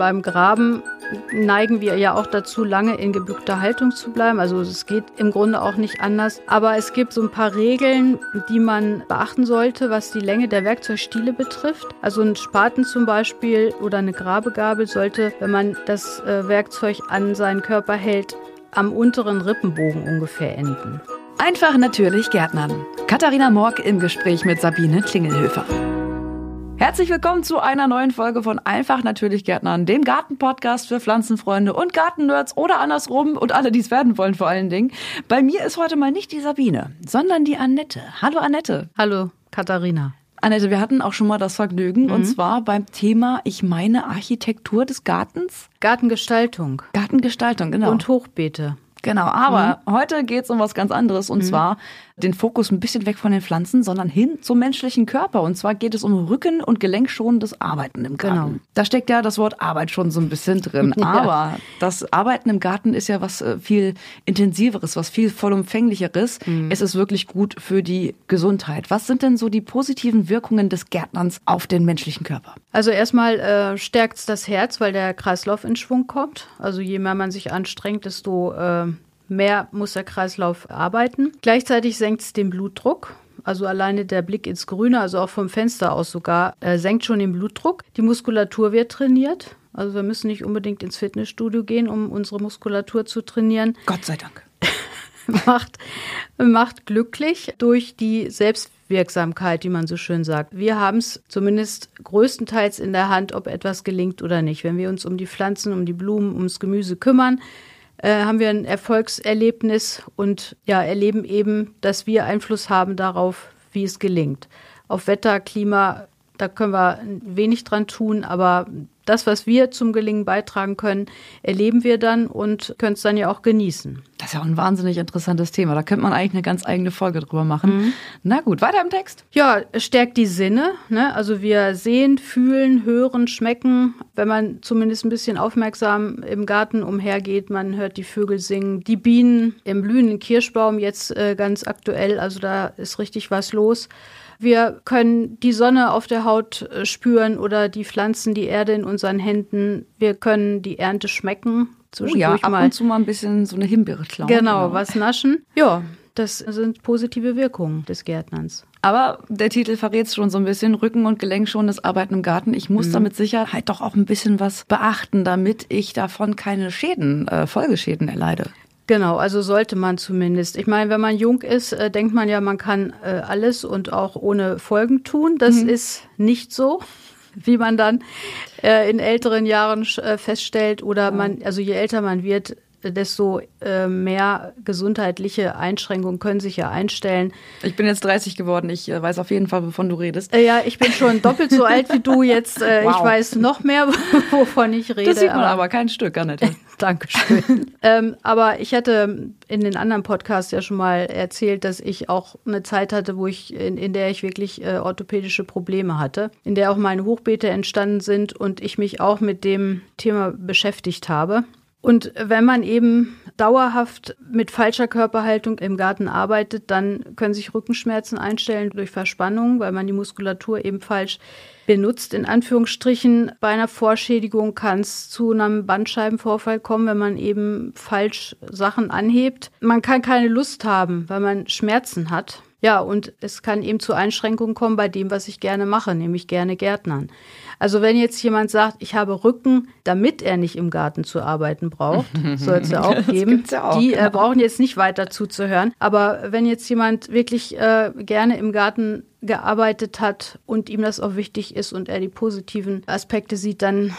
Beim Graben neigen wir ja auch dazu, lange in gebückter Haltung zu bleiben. Also es geht im Grunde auch nicht anders. Aber es gibt so ein paar Regeln, die man beachten sollte, was die Länge der Werkzeugstiele betrifft. Also ein Spaten zum Beispiel oder eine Grabegabel sollte, wenn man das äh, Werkzeug an seinen Körper hält, am unteren Rippenbogen ungefähr enden. Einfach natürlich Gärtnern. Katharina Morg im Gespräch mit Sabine Klingelhöfer. Herzlich willkommen zu einer neuen Folge von Einfach natürlich Gärtnern, dem Gartenpodcast für Pflanzenfreunde und Gartennerds oder andersrum und alle, die es werden wollen vor allen Dingen. Bei mir ist heute mal nicht die Sabine, sondern die Annette. Hallo Annette. Hallo Katharina. Annette, wir hatten auch schon mal das Vergnügen mhm. und zwar beim Thema, ich meine, Architektur des Gartens. Gartengestaltung. Gartengestaltung, genau. Und Hochbeete. Genau, aber mhm. heute geht es um was ganz anderes und mhm. zwar den Fokus ein bisschen weg von den Pflanzen, sondern hin zum menschlichen Körper. Und zwar geht es um Rücken- und Gelenkschonendes Arbeiten im Garten. Genau. Da steckt ja das Wort Arbeit schon so ein bisschen drin. ja. Aber das Arbeiten im Garten ist ja was äh, viel intensiveres, was viel vollumfänglicheres. Mhm. Es ist wirklich gut für die Gesundheit. Was sind denn so die positiven Wirkungen des Gärtnerns auf den menschlichen Körper? Also erstmal äh, stärkt es das Herz, weil der Kreislauf in Schwung kommt. Also je mehr man sich anstrengt, desto äh, mehr muss der Kreislauf arbeiten. Gleichzeitig senkt es den Blutdruck. Also alleine der Blick ins Grüne, also auch vom Fenster aus sogar, äh, senkt schon den Blutdruck. Die Muskulatur wird trainiert. Also wir müssen nicht unbedingt ins Fitnessstudio gehen, um unsere Muskulatur zu trainieren. Gott sei Dank. macht, macht glücklich durch die Selbstwirksamkeit, die man so schön sagt. Wir haben es zumindest größtenteils in der Hand, ob etwas gelingt oder nicht. Wenn wir uns um die Pflanzen, um die Blumen, ums Gemüse kümmern, äh, haben wir ein Erfolgserlebnis und ja, erleben eben, dass wir Einfluss haben darauf, wie es gelingt. Auf Wetter, Klima, da können wir wenig dran tun, aber das, was wir zum Gelingen beitragen können, erleben wir dann und können es dann ja auch genießen. Das ist ja auch ein wahnsinnig interessantes Thema. Da könnte man eigentlich eine ganz eigene Folge drüber machen. Mhm. Na gut, weiter im Text. Ja, stärkt die Sinne. Ne? Also wir sehen, fühlen, hören, schmecken. Wenn man zumindest ein bisschen aufmerksam im Garten umhergeht, man hört die Vögel singen, die Bienen im blühenden Kirschbaum jetzt äh, ganz aktuell. Also da ist richtig was los. Wir können die Sonne auf der Haut äh, spüren oder die Pflanzen, die Erde in unseren Händen. Wir können die Ernte schmecken. Zwischendurch oh ja, ab mal. und zu mal ein bisschen so eine Himbeere klauen. Genau, genau, was naschen. Ja, das sind positive Wirkungen des Gärtnerns. Aber der Titel verrät es schon so ein bisschen. Rücken- und Gelenkschonendes Arbeiten im Garten. Ich muss mhm. da mit Sicherheit doch auch ein bisschen was beachten, damit ich davon keine Schäden, äh, Folgeschäden erleide. Genau, also sollte man zumindest. Ich meine, wenn man jung ist, äh, denkt man ja, man kann äh, alles und auch ohne Folgen tun. Das mhm. ist nicht so, wie man dann äh, in älteren Jahren äh, feststellt. Oder man, also je älter man wird, desto äh, mehr gesundheitliche Einschränkungen können sich ja einstellen. Ich bin jetzt 30 geworden, ich äh, weiß auf jeden Fall, wovon du redest. Äh, ja, ich bin schon doppelt so alt wie du jetzt. Wow. Ich weiß noch mehr, wovon ich rede. Das sieht man aber, aber kein Stück, Annette. Dankeschön. ähm, aber ich hatte in den anderen Podcasts ja schon mal erzählt, dass ich auch eine Zeit hatte, wo ich, in, in der ich wirklich orthopädische Probleme hatte, in der auch meine Hochbeete entstanden sind und ich mich auch mit dem Thema beschäftigt habe. Und wenn man eben dauerhaft mit falscher Körperhaltung im Garten arbeitet, dann können sich Rückenschmerzen einstellen durch Verspannung, weil man die Muskulatur eben falsch benutzt. In Anführungsstrichen, bei einer Vorschädigung kann es zu einem Bandscheibenvorfall kommen, wenn man eben falsch Sachen anhebt. Man kann keine Lust haben, weil man Schmerzen hat. Ja, und es kann eben zu Einschränkungen kommen bei dem, was ich gerne mache, nämlich gerne Gärtnern. Also wenn jetzt jemand sagt, ich habe Rücken, damit er nicht im Garten zu arbeiten braucht, soll es ja auch geben. Ja auch, die äh, genau. brauchen jetzt nicht weiter zuzuhören. Aber wenn jetzt jemand wirklich äh, gerne im Garten gearbeitet hat und ihm das auch wichtig ist und er die positiven Aspekte sieht, dann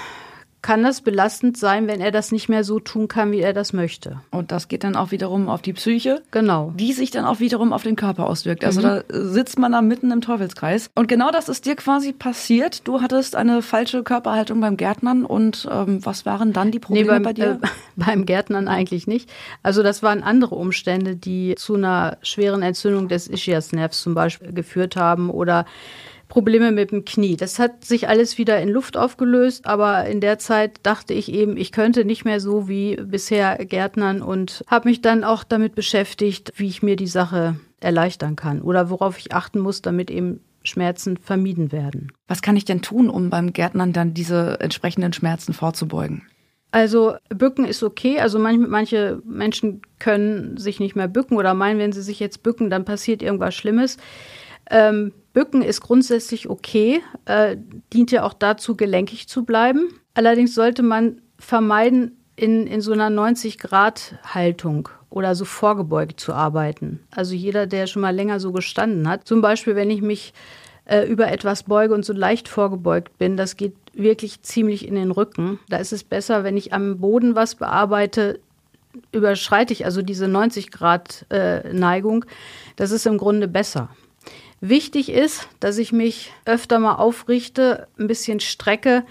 kann das belastend sein, wenn er das nicht mehr so tun kann, wie er das möchte. Und das geht dann auch wiederum auf die Psyche. Genau. Die sich dann auch wiederum auf den Körper auswirkt. Also mhm. da sitzt man da mitten im Teufelskreis. Und genau das ist dir quasi passiert. Du hattest eine falsche Körperhaltung beim Gärtnern und ähm, was waren dann die Probleme nee, beim, bei dir? Äh, beim Gärtnern eigentlich nicht. Also das waren andere Umstände, die zu einer schweren Entzündung des Ischiasnervs zum Beispiel geführt haben oder Probleme mit dem Knie. Das hat sich alles wieder in Luft aufgelöst, aber in der Zeit dachte ich eben, ich könnte nicht mehr so wie bisher Gärtnern und habe mich dann auch damit beschäftigt, wie ich mir die Sache erleichtern kann oder worauf ich achten muss, damit eben Schmerzen vermieden werden. Was kann ich denn tun, um beim Gärtnern dann diese entsprechenden Schmerzen vorzubeugen? Also bücken ist okay. Also manche, manche Menschen können sich nicht mehr bücken oder meinen, wenn sie sich jetzt bücken, dann passiert irgendwas Schlimmes. Ähm, bücken ist grundsätzlich okay, äh, dient ja auch dazu, gelenkig zu bleiben. Allerdings sollte man vermeiden, in, in so einer 90-Grad-Haltung oder so vorgebeugt zu arbeiten. Also jeder, der schon mal länger so gestanden hat. Zum Beispiel, wenn ich mich äh, über etwas beuge und so leicht vorgebeugt bin, das geht wirklich ziemlich in den Rücken. Da ist es besser, wenn ich am Boden was bearbeite, überschreite ich also diese 90 Grad äh, Neigung. Das ist im Grunde besser. Wichtig ist, dass ich mich öfter mal aufrichte, ein bisschen strecke,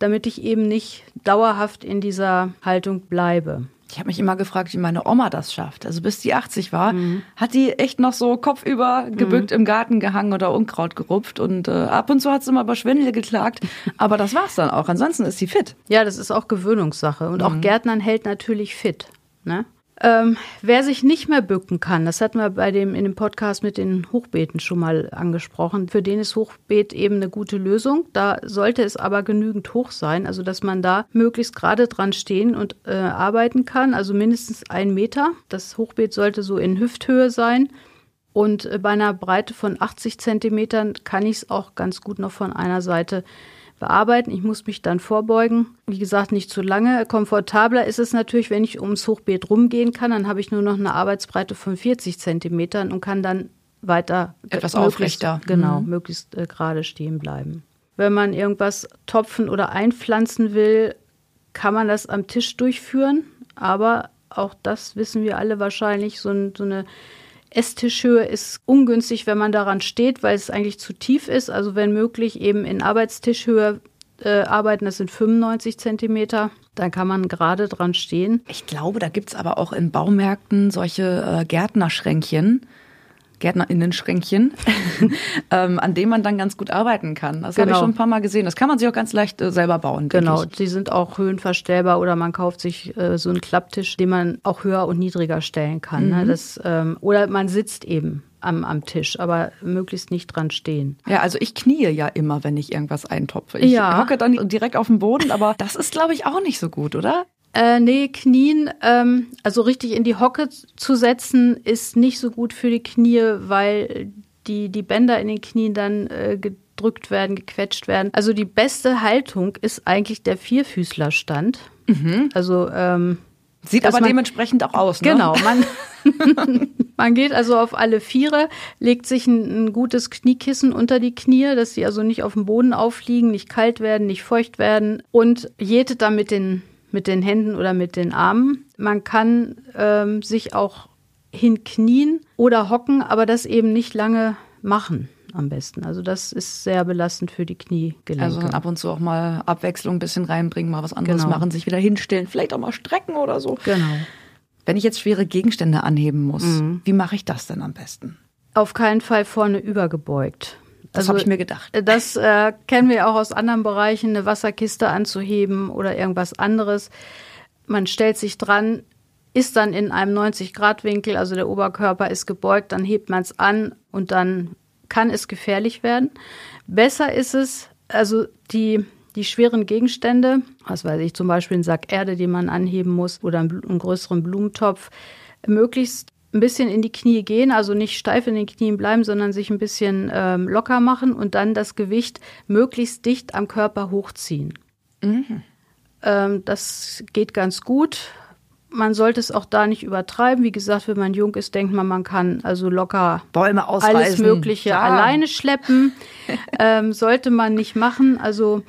damit ich eben nicht dauerhaft in dieser Haltung bleibe. Ich habe mich immer gefragt, wie meine Oma das schafft. Also bis die 80 war, mhm. hat die echt noch so kopfüber gebückt mhm. im Garten gehangen oder Unkraut gerupft. Und äh, ab und zu hat sie immer über Schwindel geklagt. Aber das war's dann auch. Ansonsten ist sie fit. Ja, das ist auch Gewöhnungssache. Und mhm. auch Gärtnern hält natürlich fit. Ne? Ähm, wer sich nicht mehr bücken kann, das hatten wir bei dem in dem Podcast mit den Hochbeeten schon mal angesprochen. Für den ist Hochbeet eben eine gute Lösung. Da sollte es aber genügend hoch sein, also dass man da möglichst gerade dran stehen und äh, arbeiten kann, also mindestens ein Meter. Das Hochbeet sollte so in Hüfthöhe sein. Und äh, bei einer Breite von 80 Zentimetern kann ich es auch ganz gut noch von einer Seite bearbeiten. Ich muss mich dann vorbeugen. Wie gesagt, nicht zu lange. Komfortabler ist es natürlich, wenn ich ums Hochbeet rumgehen kann. Dann habe ich nur noch eine Arbeitsbreite von 40 Zentimetern und kann dann weiter etwas aufrechter. Genau, mhm. möglichst äh, gerade stehen bleiben. Wenn man irgendwas topfen oder einpflanzen will, kann man das am Tisch durchführen. Aber auch das wissen wir alle wahrscheinlich, so, ein, so eine Esstischhöhe ist ungünstig, wenn man daran steht, weil es eigentlich zu tief ist. Also wenn möglich eben in Arbeitstischhöhe äh, arbeiten, das sind 95 Zentimeter. Dann kann man gerade dran stehen. Ich glaube, da gibt es aber auch in Baumärkten solche äh, Gärtnerschränkchen Gärtnerinnen-Schränkchen, ähm, an dem man dann ganz gut arbeiten kann. Das genau. habe ich schon ein paar Mal gesehen. Das kann man sich auch ganz leicht äh, selber bauen. Genau, die sind auch höhenverstellbar oder man kauft sich äh, so einen Klapptisch, den man auch höher und niedriger stellen kann. Ne? Mhm. Ne? Das, ähm, oder man sitzt eben am, am Tisch, aber möglichst nicht dran stehen. Ja, also ich knie ja immer, wenn ich irgendwas eintopfe. Ich ja. hocke dann direkt auf dem Boden, aber das ist, glaube ich, auch nicht so gut, oder? Äh, nee, Knien, ähm, also richtig in die Hocke zu setzen, ist nicht so gut für die Knie, weil die, die Bänder in den Knien dann äh, gedrückt werden, gequetscht werden. Also die beste Haltung ist eigentlich der Vierfüßlerstand. Mhm. Also ähm, Sieht aber man, dementsprechend auch aus. Ne? Genau, man, man geht also auf alle Viere, legt sich ein, ein, gutes Kniekissen unter die Knie, dass sie also nicht auf dem Boden aufliegen, nicht kalt werden, nicht feucht werden und jetet dann mit den mit den Händen oder mit den Armen. Man kann ähm, sich auch hinknien oder hocken, aber das eben nicht lange machen am besten. Also das ist sehr belastend für die Kniegelenke. Also ab und zu auch mal Abwechslung ein bisschen reinbringen, mal was anderes genau. machen, sich wieder hinstellen, vielleicht auch mal strecken oder so. Genau. Wenn ich jetzt schwere Gegenstände anheben muss, mhm. wie mache ich das denn am besten? Auf keinen Fall vorne übergebeugt. Das also, habe ich mir gedacht. Äh, das äh, kennen wir auch aus anderen Bereichen, eine Wasserkiste anzuheben oder irgendwas anderes. Man stellt sich dran, ist dann in einem 90-Grad-Winkel, also der Oberkörper ist gebeugt, dann hebt man es an und dann kann es gefährlich werden. Besser ist es, also die, die schweren Gegenstände, was weiß ich, zum Beispiel einen Sack Erde, den man anheben muss oder einen, einen größeren Blumentopf, möglichst ein bisschen in die Knie gehen, also nicht steif in den Knien bleiben, sondern sich ein bisschen ähm, locker machen und dann das Gewicht möglichst dicht am Körper hochziehen. Mhm. Ähm, das geht ganz gut. Man sollte es auch da nicht übertreiben. Wie gesagt, wenn man jung ist, denkt man, man kann also locker Bäume ausreißen. alles Mögliche ja. alleine schleppen. ähm, sollte man nicht machen. Also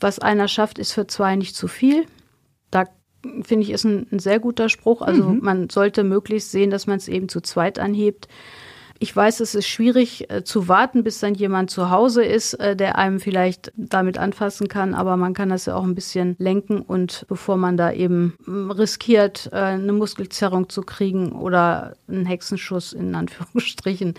was einer schafft, ist für zwei nicht zu viel. Da finde ich, ist ein, ein, sehr guter Spruch. Also mhm. man sollte möglichst sehen, dass man es eben zu zweit anhebt. Ich weiß, es ist schwierig äh, zu warten, bis dann jemand zu Hause ist, äh, der einem vielleicht damit anfassen kann, aber man kann das ja auch ein bisschen lenken und bevor man da eben riskiert, äh, eine Muskelzerrung zu kriegen oder einen Hexenschuss in Anführungsstrichen,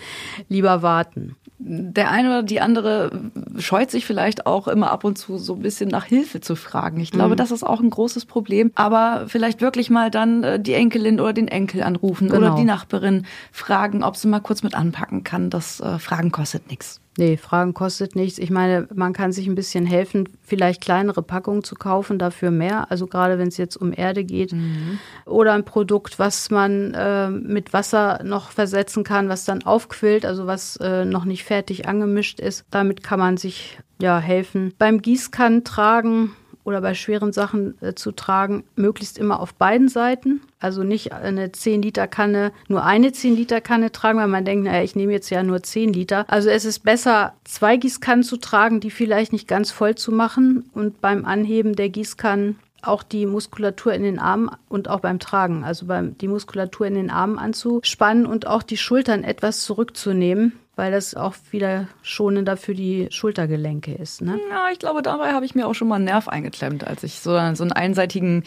lieber warten der eine oder die andere scheut sich vielleicht auch immer ab und zu so ein bisschen nach Hilfe zu fragen. Ich glaube, mhm. das ist auch ein großes Problem. Aber vielleicht wirklich mal dann äh, die Enkelin oder den Enkel anrufen genau. oder die Nachbarin fragen, ob sie mal kurz mit mit anpacken kann. Das äh, Fragen kostet nichts. Nee, Fragen kostet nichts. Ich meine, man kann sich ein bisschen helfen, vielleicht kleinere Packungen zu kaufen, dafür mehr. Also gerade wenn es jetzt um Erde geht. Mhm. Oder ein Produkt, was man äh, mit Wasser noch versetzen kann, was dann aufquillt, also was äh, noch nicht fertig angemischt ist. Damit kann man sich ja helfen. Beim Gießkannen tragen oder bei schweren Sachen äh, zu tragen, möglichst immer auf beiden Seiten. Also nicht eine 10 Liter Kanne, nur eine 10 Liter Kanne tragen, weil man denkt, naja, ich nehme jetzt ja nur 10 Liter. Also es ist besser, zwei Gießkannen zu tragen, die vielleicht nicht ganz voll zu machen und beim Anheben der Gießkannen auch die Muskulatur in den Armen und auch beim Tragen, also beim, die Muskulatur in den Armen anzuspannen und auch die Schultern etwas zurückzunehmen, weil das auch wieder schonender für die Schultergelenke ist. Ne? Ja, ich glaube, dabei habe ich mir auch schon mal einen Nerv eingeklemmt, als ich so, so einen einseitigen,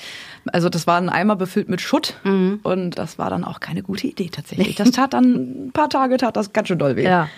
also das war ein Eimer befüllt mit Schutt mhm. und das war dann auch keine gute Idee tatsächlich. Das tat dann ein paar Tage, tat das ganz schön doll weh. Ja.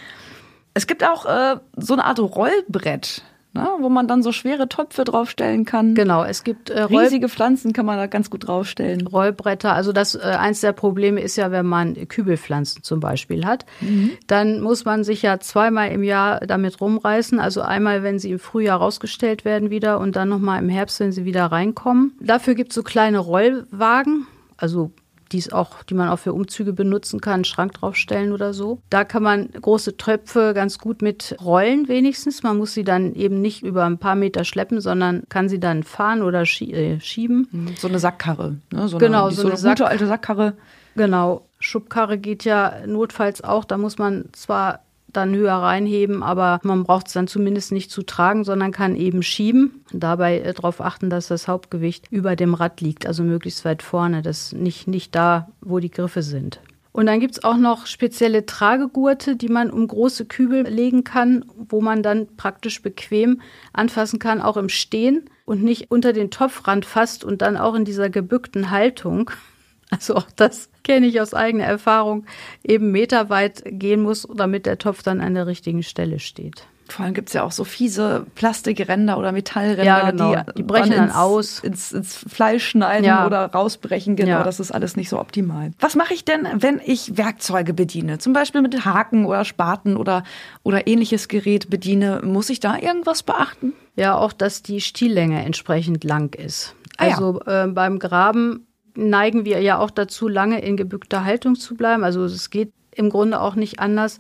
Es gibt auch äh, so eine Art Rollbrett ne, wo man dann so schwere Töpfe draufstellen kann. Genau, es gibt äh, riesige Pflanzen kann man da ganz gut draufstellen. Rollbretter, also das äh, eins der Probleme ist ja, wenn man Kübelpflanzen zum Beispiel hat, mhm. dann muss man sich ja zweimal im Jahr damit rumreißen. Also einmal, wenn sie im Frühjahr rausgestellt werden wieder und dann nochmal im Herbst, wenn sie wieder reinkommen. Dafür gibt es so kleine Rollwagen, also die es auch, die man auch für Umzüge benutzen kann, einen Schrank draufstellen oder so. Da kann man große Töpfe ganz gut mit rollen wenigstens. Man muss sie dann eben nicht über ein paar Meter schleppen, sondern kann sie dann fahren oder schie äh, schieben. Mhm. So eine Sackkarre, ne? So genau, eine, so, so eine, eine gute alte Sackkarre. Genau. Schubkarre geht ja notfalls auch. Da muss man zwar dann höher reinheben, aber man braucht es dann zumindest nicht zu tragen, sondern kann eben schieben. Dabei äh, darauf achten, dass das Hauptgewicht über dem Rad liegt, also möglichst weit vorne, das nicht, nicht da, wo die Griffe sind. Und dann gibt es auch noch spezielle Tragegurte, die man um große Kübel legen kann, wo man dann praktisch bequem anfassen kann, auch im Stehen und nicht unter den Topfrand fasst und dann auch in dieser gebückten Haltung. Also auch das kenne ich aus eigener Erfahrung, eben meterweit gehen muss, damit der Topf dann an der richtigen Stelle steht. Vor allem gibt es ja auch so fiese Plastikränder oder Metallränder, ja, genau. die, die brechen dann, ins, dann aus. Ins, ins Fleisch schneiden ja. oder rausbrechen. Genau, ja. das ist alles nicht so optimal. Was mache ich denn, wenn ich Werkzeuge bediene? Zum Beispiel mit Haken oder Spaten oder, oder ähnliches Gerät bediene. Muss ich da irgendwas beachten? Ja, auch, dass die Stiellänge entsprechend lang ist. Also ah, ja. äh, beim Graben neigen wir ja auch dazu, lange in gebückter Haltung zu bleiben. Also es geht im Grunde auch nicht anders.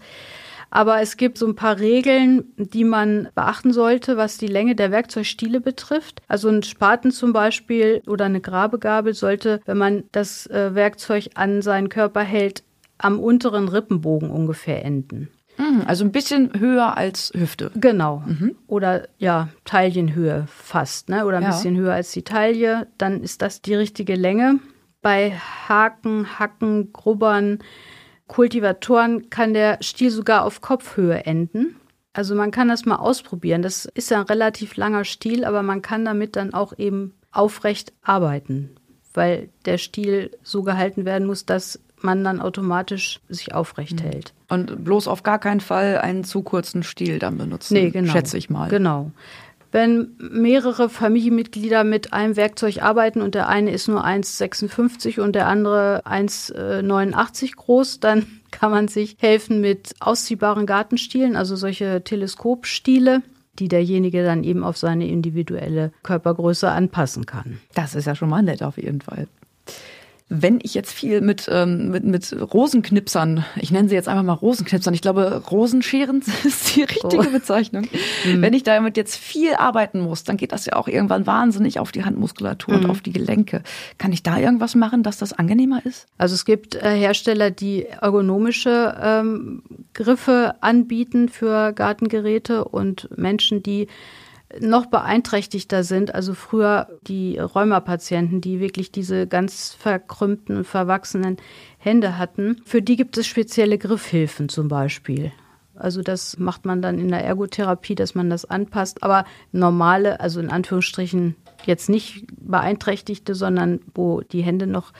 Aber es gibt so ein paar Regeln, die man beachten sollte, was die Länge der Werkzeugstiele betrifft. Also ein Spaten zum Beispiel oder eine Grabegabel sollte, wenn man das äh, Werkzeug an seinen Körper hält, am unteren Rippenbogen ungefähr enden. Mhm, also ein bisschen höher als Hüfte. Genau. Mhm. Oder ja, Taillenhöhe fast, ne? Oder ein ja. bisschen höher als die Taille. Dann ist das die richtige Länge. Bei Haken, Hacken, Grubbern, Kultivatoren kann der Stiel sogar auf Kopfhöhe enden. Also man kann das mal ausprobieren. Das ist ja ein relativ langer Stiel, aber man kann damit dann auch eben aufrecht arbeiten, weil der Stiel so gehalten werden muss, dass man dann automatisch sich aufrecht mhm. hält. Und bloß auf gar keinen Fall einen zu kurzen Stiel dann benutzen, nee, genau, schätze ich mal. Genau. Wenn mehrere Familienmitglieder mit einem Werkzeug arbeiten und der eine ist nur 1,56 und der andere 1,89 groß, dann kann man sich helfen mit ausziehbaren Gartenstielen, also solche Teleskopstiele die derjenige dann eben auf seine individuelle Körpergröße anpassen kann. Das ist ja schon mal nett auf jeden Fall wenn ich jetzt viel mit, ähm, mit, mit Rosenknipsern, ich nenne sie jetzt einfach mal Rosenknipsern, ich glaube, Rosenscheren ist die richtige oh. Bezeichnung. Mhm. Wenn ich damit jetzt viel arbeiten muss, dann geht das ja auch irgendwann wahnsinnig auf die Handmuskulatur mhm. und auf die Gelenke. Kann ich da irgendwas machen, dass das angenehmer ist? Also es gibt äh, Hersteller, die ergonomische ähm, Griffe anbieten für Gartengeräte und Menschen, die noch beeinträchtigter sind, also früher die Rheumapatienten, die wirklich diese ganz verkrümmten, verwachsenen Hände hatten, für die gibt es spezielle Griffhilfen zum Beispiel. Also das macht man dann in der Ergotherapie, dass man das anpasst. Aber normale, also in Anführungsstrichen jetzt nicht beeinträchtigte, sondern wo die Hände noch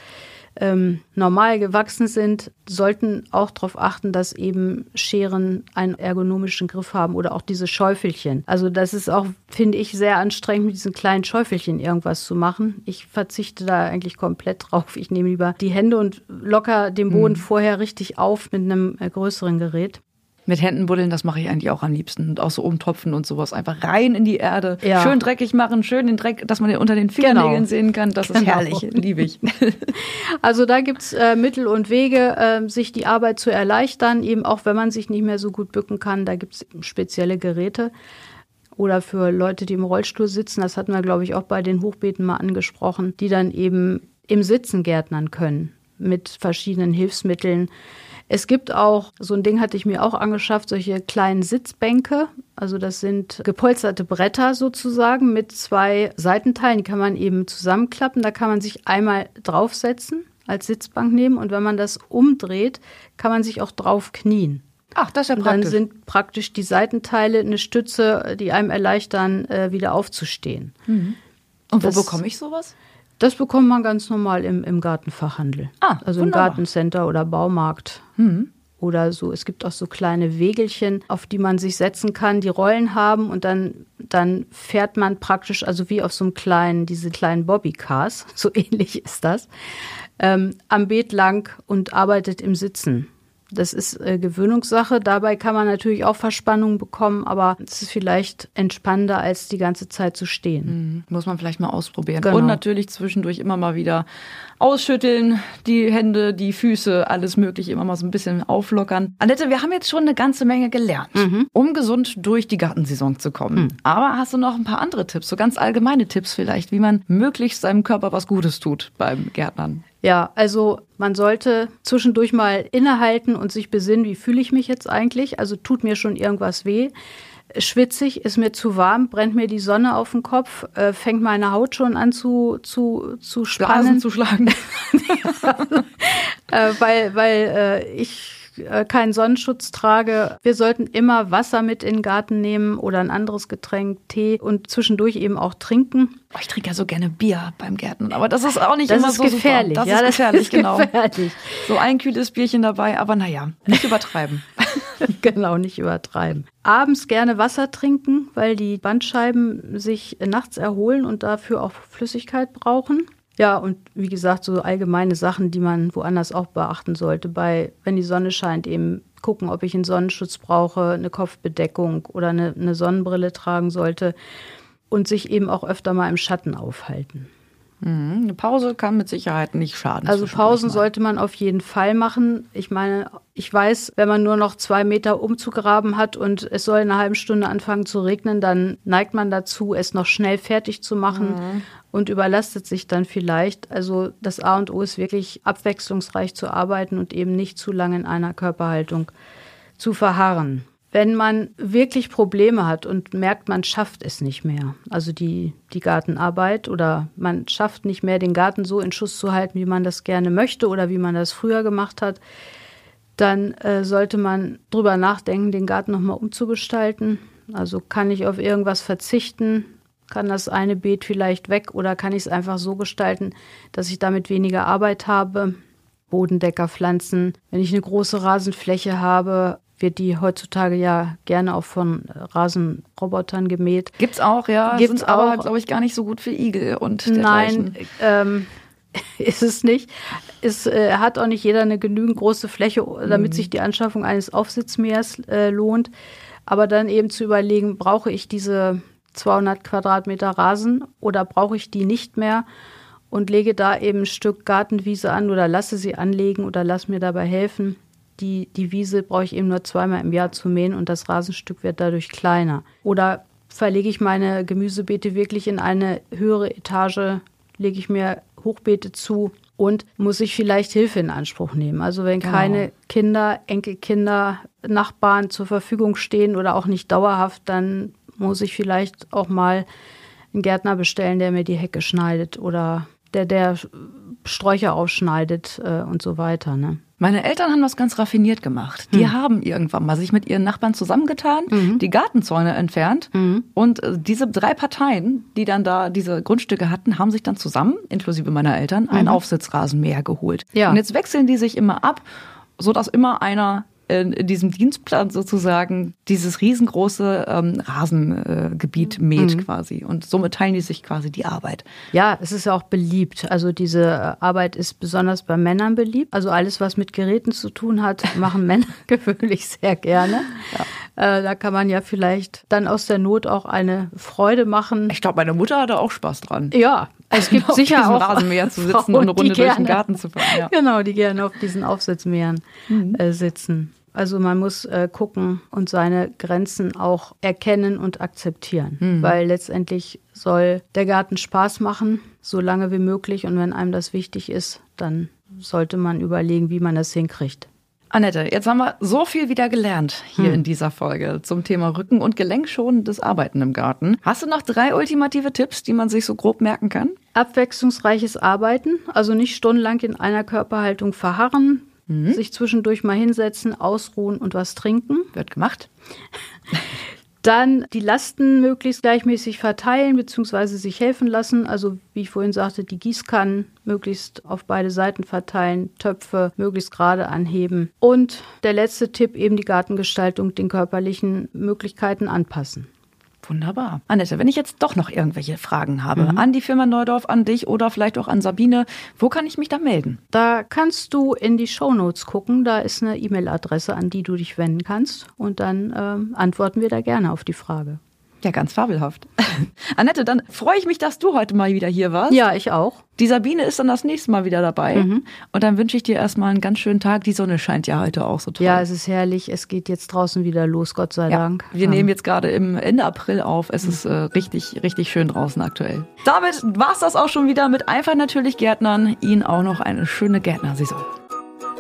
ähm, normal gewachsen sind, sollten auch darauf achten, dass eben Scheren einen ergonomischen Griff haben oder auch diese Schäufelchen. Also das ist auch, finde ich, sehr anstrengend, mit diesen kleinen Schäufelchen irgendwas zu machen. Ich verzichte da eigentlich komplett drauf. Ich nehme lieber die Hände und locker den Boden mhm. vorher richtig auf mit einem äh, größeren Gerät. Mit Händen buddeln, das mache ich eigentlich auch am liebsten. Und auch so umtropfen und sowas. Einfach rein in die Erde. Ja. Schön dreckig machen, schön den Dreck, dass man den unter den Fingernägeln genau. sehen kann. Das genau. ist herrlich. Liebe ich. Also da gibt's äh, Mittel und Wege, äh, sich die Arbeit zu erleichtern. Eben auch, wenn man sich nicht mehr so gut bücken kann. Da gibt's spezielle Geräte. Oder für Leute, die im Rollstuhl sitzen. Das hatten wir, glaube ich, auch bei den Hochbeeten mal angesprochen. Die dann eben im Sitzen gärtnern können. Mit verschiedenen Hilfsmitteln es gibt auch, so ein Ding hatte ich mir auch angeschafft, solche kleinen Sitzbänke. Also das sind gepolsterte Bretter sozusagen mit zwei Seitenteilen, die kann man eben zusammenklappen. Da kann man sich einmal draufsetzen, als Sitzbank nehmen und wenn man das umdreht, kann man sich auch drauf knien. Ach, das ist ja und praktisch. Dann sind praktisch die Seitenteile eine Stütze, die einem erleichtern, äh, wieder aufzustehen. Mhm. Und wo das, bekomme ich sowas? Das bekommt man ganz normal im, im Gartenfachhandel. Ah, also wunderbar. im Gartencenter oder Baumarkt. Mhm. Oder so, es gibt auch so kleine Wegelchen, auf die man sich setzen kann, die Rollen haben und dann, dann fährt man praktisch, also wie auf so einem kleinen, diese kleinen Bobbycars, so ähnlich ist das, ähm, am Beet lang und arbeitet im Sitzen. Das ist äh, Gewöhnungssache. Dabei kann man natürlich auch Verspannung bekommen, aber es ist vielleicht entspannender, als die ganze Zeit zu stehen. Mhm. Muss man vielleicht mal ausprobieren. Genau. Und natürlich zwischendurch immer mal wieder ausschütteln, die Hände, die Füße, alles Mögliche immer mal so ein bisschen auflockern. Annette, wir haben jetzt schon eine ganze Menge gelernt, mhm. um gesund durch die Gartensaison zu kommen. Mhm. Aber hast du noch ein paar andere Tipps, so ganz allgemeine Tipps vielleicht, wie man möglichst seinem Körper was Gutes tut beim Gärtnern? Ja, also man sollte zwischendurch mal innehalten und sich besinnen, wie fühle ich mich jetzt eigentlich? Also tut mir schon irgendwas weh? Schwitzig, ist mir zu warm, brennt mir die Sonne auf den Kopf, äh, fängt meine Haut schon an zu, zu, zu spannen. Blasen zu schlagen. äh, weil weil äh, ich äh, keinen Sonnenschutz trage. Wir sollten immer Wasser mit in den Garten nehmen oder ein anderes Getränk, Tee und zwischendurch eben auch trinken. Oh, ich trinke ja so gerne Bier beim Gärtnern, aber das ist auch nicht das immer ist so gefährlich. Super. Das ja, ist gefährlich, ist genau. Gefährlich. So ein kühles Bierchen dabei, aber naja, nicht übertreiben. genau, nicht übertreiben. Abends gerne Wasser trinken, weil die Bandscheiben sich nachts erholen und dafür auch Flüssigkeit brauchen. Ja, und wie gesagt, so allgemeine Sachen, die man woanders auch beachten sollte. Bei, wenn die Sonne scheint, eben gucken, ob ich einen Sonnenschutz brauche, eine Kopfbedeckung oder eine, eine Sonnenbrille tragen sollte und sich eben auch öfter mal im Schatten aufhalten. Mhm. Eine Pause kann mit Sicherheit nicht schaden. Also Pausen sollte man auf jeden Fall machen. Ich meine, ich weiß, wenn man nur noch zwei Meter umzugraben hat und es soll eine halbe Stunde anfangen zu regnen, dann neigt man dazu, es noch schnell fertig zu machen mhm. und überlastet sich dann vielleicht. Also das A und O ist wirklich abwechslungsreich zu arbeiten und eben nicht zu lange in einer Körperhaltung zu verharren wenn man wirklich Probleme hat und merkt, man schafft es nicht mehr, also die, die Gartenarbeit oder man schafft nicht mehr, den Garten so in Schuss zu halten, wie man das gerne möchte oder wie man das früher gemacht hat, dann äh, sollte man drüber nachdenken, den Garten nochmal umzugestalten. Also kann ich auf irgendwas verzichten? Kann das eine Beet vielleicht weg oder kann ich es einfach so gestalten, dass ich damit weniger Arbeit habe? Bodendecker pflanzen. Wenn ich eine große Rasenfläche habe, wird die heutzutage ja gerne auch von Rasenrobotern gemäht. Gibt's auch, ja. Gibt's Sind aber, glaube ich, gar nicht so gut für Igel und dergleichen. Nein, ähm, ist es nicht. Es äh, hat auch nicht jeder eine genügend große Fläche, damit mhm. sich die Anschaffung eines Aufsitzmähers äh, lohnt. Aber dann eben zu überlegen, brauche ich diese 200 Quadratmeter Rasen oder brauche ich die nicht mehr? Und lege da eben ein Stück Gartenwiese an oder lasse sie anlegen oder lass mir dabei helfen die, die Wiese brauche ich eben nur zweimal im Jahr zu mähen und das Rasenstück wird dadurch kleiner. Oder verlege ich meine Gemüsebeete wirklich in eine höhere Etage, lege ich mir Hochbeete zu und muss ich vielleicht Hilfe in Anspruch nehmen. Also wenn genau. keine Kinder, Enkelkinder, Nachbarn zur Verfügung stehen oder auch nicht dauerhaft, dann muss ich vielleicht auch mal einen Gärtner bestellen, der mir die Hecke schneidet oder der, der Sträucher ausschneidet äh, und so weiter. Ne? Meine Eltern haben das ganz raffiniert gemacht. Die hm. haben irgendwann mal sich mit ihren Nachbarn zusammengetan, mhm. die Gartenzäune entfernt mhm. und äh, diese drei Parteien, die dann da diese Grundstücke hatten, haben sich dann zusammen, inklusive meiner Eltern, mhm. einen Aufsitzrasenmäher geholt. Ja. Und jetzt wechseln die sich immer ab, so dass immer einer in, in diesem Dienstplan sozusagen dieses riesengroße ähm, Rasengebiet äh, mäht mhm. quasi. Und somit teilen die sich quasi die Arbeit. Ja, es ist ja auch beliebt. Also diese äh, Arbeit ist besonders bei Männern beliebt. Also alles, was mit Geräten zu tun hat, machen Männer gewöhnlich sehr gerne. Ja. Äh, da kann man ja vielleicht dann aus der Not auch eine Freude machen. Ich glaube, meine Mutter hatte auch Spaß dran. Ja, es gibt sicher auch Rasenmäher zu sitzen und eine Runde durch den Garten zu fahren. Ja. Genau, die gerne auf diesen Aufsitzmähern mhm. äh, sitzen. Also man muss äh, gucken und seine Grenzen auch erkennen und akzeptieren, mhm. weil letztendlich soll der Garten Spaß machen, so lange wie möglich. Und wenn einem das wichtig ist, dann sollte man überlegen, wie man das hinkriegt. Annette, jetzt haben wir so viel wieder gelernt hier hm. in dieser Folge zum Thema Rücken- und Gelenkschonendes Arbeiten im Garten. Hast du noch drei ultimative Tipps, die man sich so grob merken kann? Abwechslungsreiches Arbeiten, also nicht stundenlang in einer Körperhaltung verharren, Mhm. Sich zwischendurch mal hinsetzen, ausruhen und was trinken. Wird gemacht. Dann die Lasten möglichst gleichmäßig verteilen bzw. sich helfen lassen. Also wie ich vorhin sagte, die Gießkannen möglichst auf beide Seiten verteilen, Töpfe möglichst gerade anheben. Und der letzte Tipp eben die Gartengestaltung den körperlichen Möglichkeiten anpassen. Wunderbar. Annette, wenn ich jetzt doch noch irgendwelche Fragen habe mhm. an die Firma Neudorf, an dich oder vielleicht auch an Sabine, wo kann ich mich da melden? Da kannst du in die Shownotes gucken. Da ist eine E-Mail-Adresse, an die du dich wenden kannst. Und dann ähm, antworten wir da gerne auf die Frage. Ja, ganz fabelhaft. Annette, dann freue ich mich, dass du heute mal wieder hier warst. Ja, ich auch. Die Sabine ist dann das nächste Mal wieder dabei. Mhm. Und dann wünsche ich dir erstmal einen ganz schönen Tag. Die Sonne scheint ja heute auch so toll. Ja, es ist herrlich. Es geht jetzt draußen wieder los, Gott sei ja, Dank. Wir ja. nehmen jetzt gerade im Ende April auf. Es ist äh, richtig, richtig schön draußen aktuell. Damit war es das auch schon wieder mit Einfach natürlich Gärtnern. Ihnen auch noch eine schöne Gärtnersaison.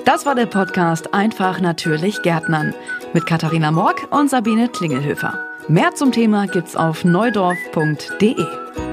Das war der Podcast Einfach natürlich Gärtnern mit Katharina Morg und Sabine Klingelhöfer. Mehr zum Thema gibt's auf neudorf.de.